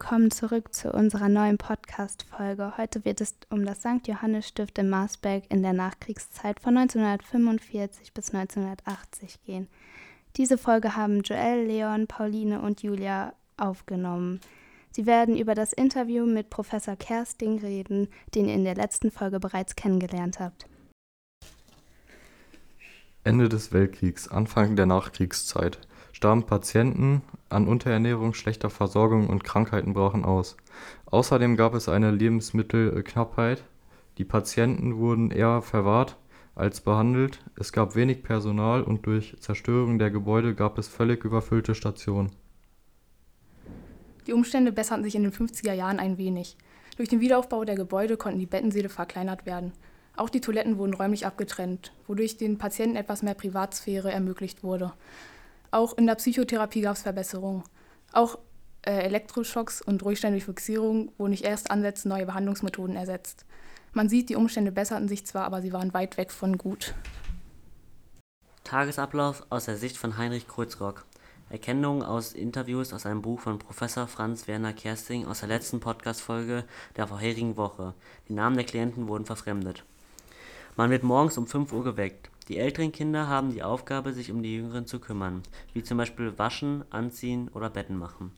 willkommen zurück zu unserer neuen Podcast-Folge. Heute wird es um das St. Johannes Stift in Marsberg in der Nachkriegszeit von 1945 bis 1980 gehen. Diese Folge haben Joel, Leon, Pauline und Julia aufgenommen. Sie werden über das Interview mit Professor Kersting reden, den ihr in der letzten Folge bereits kennengelernt habt. Ende des Weltkriegs, Anfang der Nachkriegszeit starben Patienten an Unterernährung, schlechter Versorgung und Krankheiten brachen aus. Außerdem gab es eine Lebensmittelknappheit, die Patienten wurden eher verwahrt als behandelt, es gab wenig Personal und durch Zerstörung der Gebäude gab es völlig überfüllte Stationen. Die Umstände besserten sich in den 50er Jahren ein wenig. Durch den Wiederaufbau der Gebäude konnten die Bettensäle verkleinert werden. Auch die Toiletten wurden räumlich abgetrennt, wodurch den Patienten etwas mehr Privatsphäre ermöglicht wurde. Auch in der Psychotherapie gab es Verbesserungen. Auch äh, Elektroschocks und Ruhigstein durch Fixierung wurden nicht erst Ansätze neue Behandlungsmethoden ersetzt. Man sieht, die Umstände besserten sich zwar, aber sie waren weit weg von gut. Tagesablauf aus der Sicht von Heinrich Kreuzrock. Erkennungen aus Interviews aus einem Buch von Professor Franz Werner Kersting aus der letzten Podcast-Folge der vorherigen Woche. Die Namen der Klienten wurden verfremdet. Man wird morgens um 5 Uhr geweckt. Die älteren Kinder haben die Aufgabe, sich um die jüngeren zu kümmern, wie zum Beispiel waschen, anziehen oder Betten machen.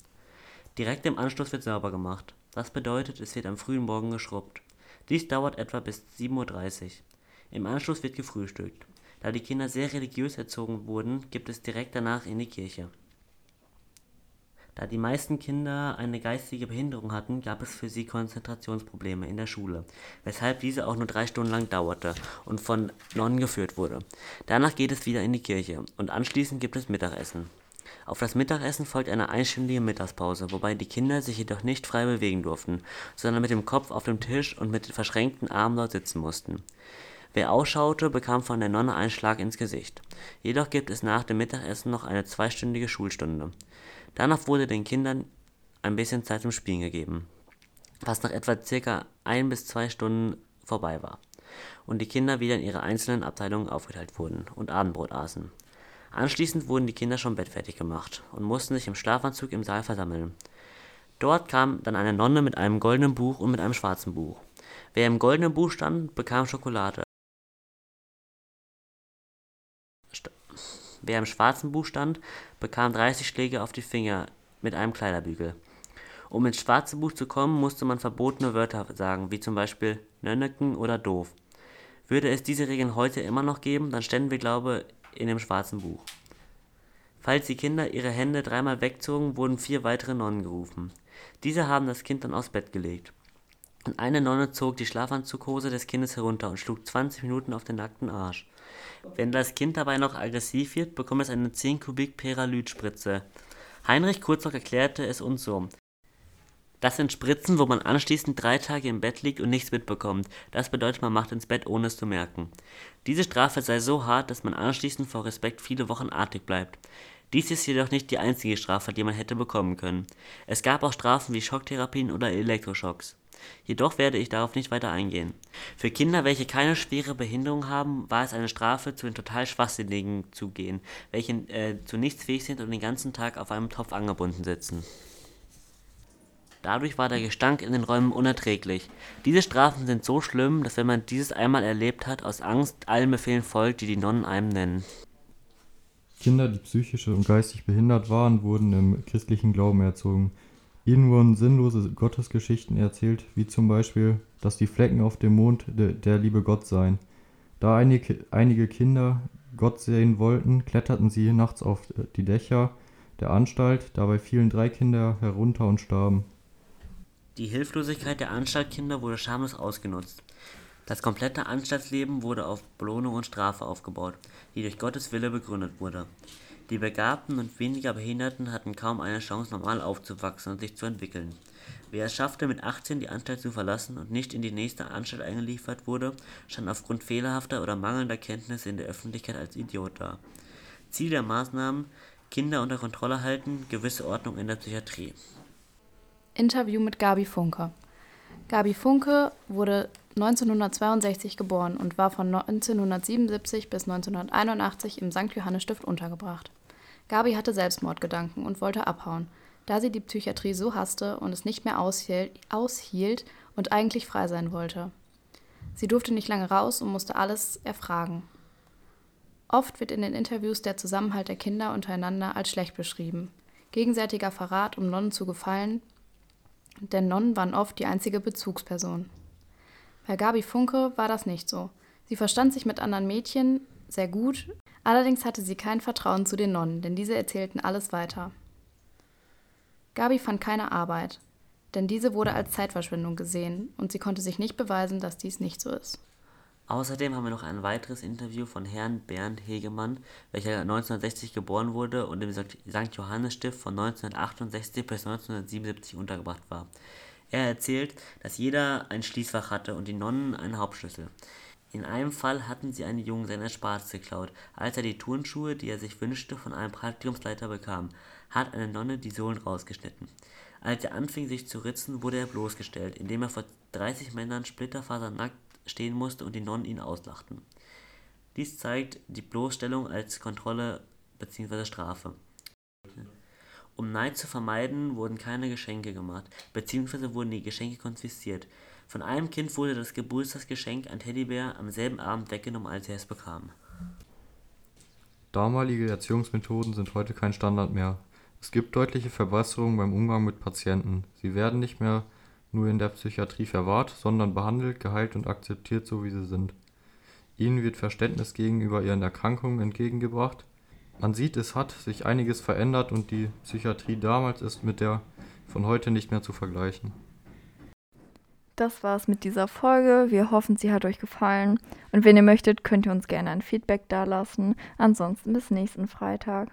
Direkt im Anschluss wird sauber gemacht. Das bedeutet, es wird am frühen Morgen geschrubbt. Dies dauert etwa bis 7.30 Uhr. Im Anschluss wird gefrühstückt. Da die Kinder sehr religiös erzogen wurden, gibt es direkt danach in die Kirche. Da die meisten Kinder eine geistige Behinderung hatten, gab es für sie Konzentrationsprobleme in der Schule, weshalb diese auch nur drei Stunden lang dauerte und von Nonnen geführt wurde. Danach geht es wieder in die Kirche und anschließend gibt es Mittagessen. Auf das Mittagessen folgt eine einstündige Mittagspause, wobei die Kinder sich jedoch nicht frei bewegen durften, sondern mit dem Kopf auf dem Tisch und mit verschränkten Armen dort sitzen mussten. Wer ausschaute, bekam von der Nonne einen Schlag ins Gesicht. Jedoch gibt es nach dem Mittagessen noch eine zweistündige Schulstunde. Danach wurde den Kindern ein bisschen Zeit zum Spielen gegeben, was nach etwa circa ein bis zwei Stunden vorbei war und die Kinder wieder in ihre einzelnen Abteilungen aufgeteilt wurden und Abendbrot aßen. Anschließend wurden die Kinder schon bettfertig gemacht und mussten sich im Schlafanzug im Saal versammeln. Dort kam dann eine Nonne mit einem goldenen Buch und mit einem schwarzen Buch. Wer im goldenen Buch stand, bekam Schokolade. Wer im schwarzen Buch stand, bekam 30 Schläge auf die Finger mit einem Kleiderbügel. Um ins schwarze Buch zu kommen, musste man verbotene Wörter sagen, wie zum Beispiel Nönneken oder doof. Würde es diese Regeln heute immer noch geben, dann ständen wir, glaube in dem schwarzen Buch. Falls die Kinder ihre Hände dreimal wegzogen, wurden vier weitere Nonnen gerufen. Diese haben das Kind dann aufs Bett gelegt. Und eine Nonne zog die Schlafanzughose des Kindes herunter und schlug 20 Minuten auf den nackten Arsch. Wenn das Kind dabei noch aggressiv wird, bekommt es eine 10 Kubik Peralyt-Spritze. Heinrich Kurzrock erklärte es uns so. Das sind Spritzen, wo man anschließend drei Tage im Bett liegt und nichts mitbekommt. Das bedeutet, man macht ins Bett, ohne es zu merken. Diese Strafe sei so hart, dass man anschließend vor Respekt viele Wochen artig bleibt. Dies ist jedoch nicht die einzige Strafe, die man hätte bekommen können. Es gab auch Strafen wie Schocktherapien oder Elektroschocks. Jedoch werde ich darauf nicht weiter eingehen. Für Kinder, welche keine schwere Behinderung haben, war es eine Strafe, zu den total Schwachsinnigen zu gehen, welche äh, zu nichts fähig sind und den ganzen Tag auf einem Topf angebunden sitzen. Dadurch war der Gestank in den Räumen unerträglich. Diese Strafen sind so schlimm, dass wenn man dieses einmal erlebt hat, aus Angst allen Befehlen folgt, die die Nonnen einem nennen. Kinder, die psychisch und geistig behindert waren, wurden im christlichen Glauben erzogen. Ihnen wurden sinnlose Gottesgeschichten erzählt, wie zum Beispiel, dass die Flecken auf dem Mond de der liebe Gott seien. Da einige Kinder Gott sehen wollten, kletterten sie nachts auf die Dächer der Anstalt, dabei fielen drei Kinder herunter und starben. Die Hilflosigkeit der Anstaltkinder wurde schamlos ausgenutzt. Das komplette Anstaltsleben wurde auf Belohnung und Strafe aufgebaut, die durch Gottes Wille begründet wurde. Die Begabten und weniger Behinderten hatten kaum eine Chance, normal aufzuwachsen und sich zu entwickeln. Wer es schaffte, mit 18 die Anstalt zu verlassen und nicht in die nächste Anstalt eingeliefert wurde, stand aufgrund fehlerhafter oder mangelnder Kenntnisse in der Öffentlichkeit als Idiot da. Ziel der Maßnahmen: Kinder unter Kontrolle halten, gewisse Ordnung in der Psychiatrie. Interview mit Gabi Funke. Gabi Funke wurde 1962 geboren und war von 1977 bis 1981 im St. Johannes Stift untergebracht. Gabi hatte Selbstmordgedanken und wollte abhauen. da sie die Psychiatrie so hasste und es nicht mehr aushielt, und eigentlich frei sein wollte. Sie durfte nicht lange raus und musste alles erfragen. Oft wird in den Interviews der Zusammenhalt der Kinder untereinander als schlecht beschrieben. Gegenseitiger Verrat, um Nonnen zu gefallen, denn Nonnen waren oft die einzige Bezugsperson. Bei Gabi Funke war das nicht so. Sie verstand sich mit anderen Mädchen sehr gut, allerdings hatte sie kein Vertrauen zu den Nonnen, denn diese erzählten alles weiter. Gabi fand keine Arbeit, denn diese wurde als Zeitverschwendung gesehen und sie konnte sich nicht beweisen, dass dies nicht so ist. Außerdem haben wir noch ein weiteres Interview von Herrn Bernd Hegemann, welcher 1960 geboren wurde und im St. Johannesstift von 1968 bis 1977 untergebracht war. Er erzählt, dass jeder ein Schließfach hatte und die Nonnen einen Hauptschlüssel. In einem Fall hatten sie einen Jungen seiner Sparte geklaut. Als er die Turnschuhe, die er sich wünschte, von einem Praktikumsleiter bekam, hat eine Nonne die Sohlen rausgeschnitten. Als er anfing sich zu ritzen, wurde er bloßgestellt, indem er vor 30 Männern splitterfasernackt stehen musste und die Nonnen ihn auslachten. Dies zeigt die Bloßstellung als Kontrolle bzw. Strafe. Um Neid zu vermeiden, wurden keine Geschenke gemacht, bzw. wurden die Geschenke konfisziert. Von einem Kind wurde das Geburtstagsgeschenk, ein Teddybär, am selben Abend weggenommen, als er es bekam. Damalige Erziehungsmethoden sind heute kein Standard mehr. Es gibt deutliche Verbesserungen beim Umgang mit Patienten. Sie werden nicht mehr nur in der Psychiatrie verwahrt, sondern behandelt, geheilt und akzeptiert, so wie sie sind. Ihnen wird Verständnis gegenüber ihren Erkrankungen entgegengebracht. Man sieht, es hat sich einiges verändert und die Psychiatrie damals ist mit der von heute nicht mehr zu vergleichen. Das war's mit dieser Folge. Wir hoffen, sie hat euch gefallen. Und wenn ihr möchtet, könnt ihr uns gerne ein Feedback dalassen. Ansonsten bis nächsten Freitag.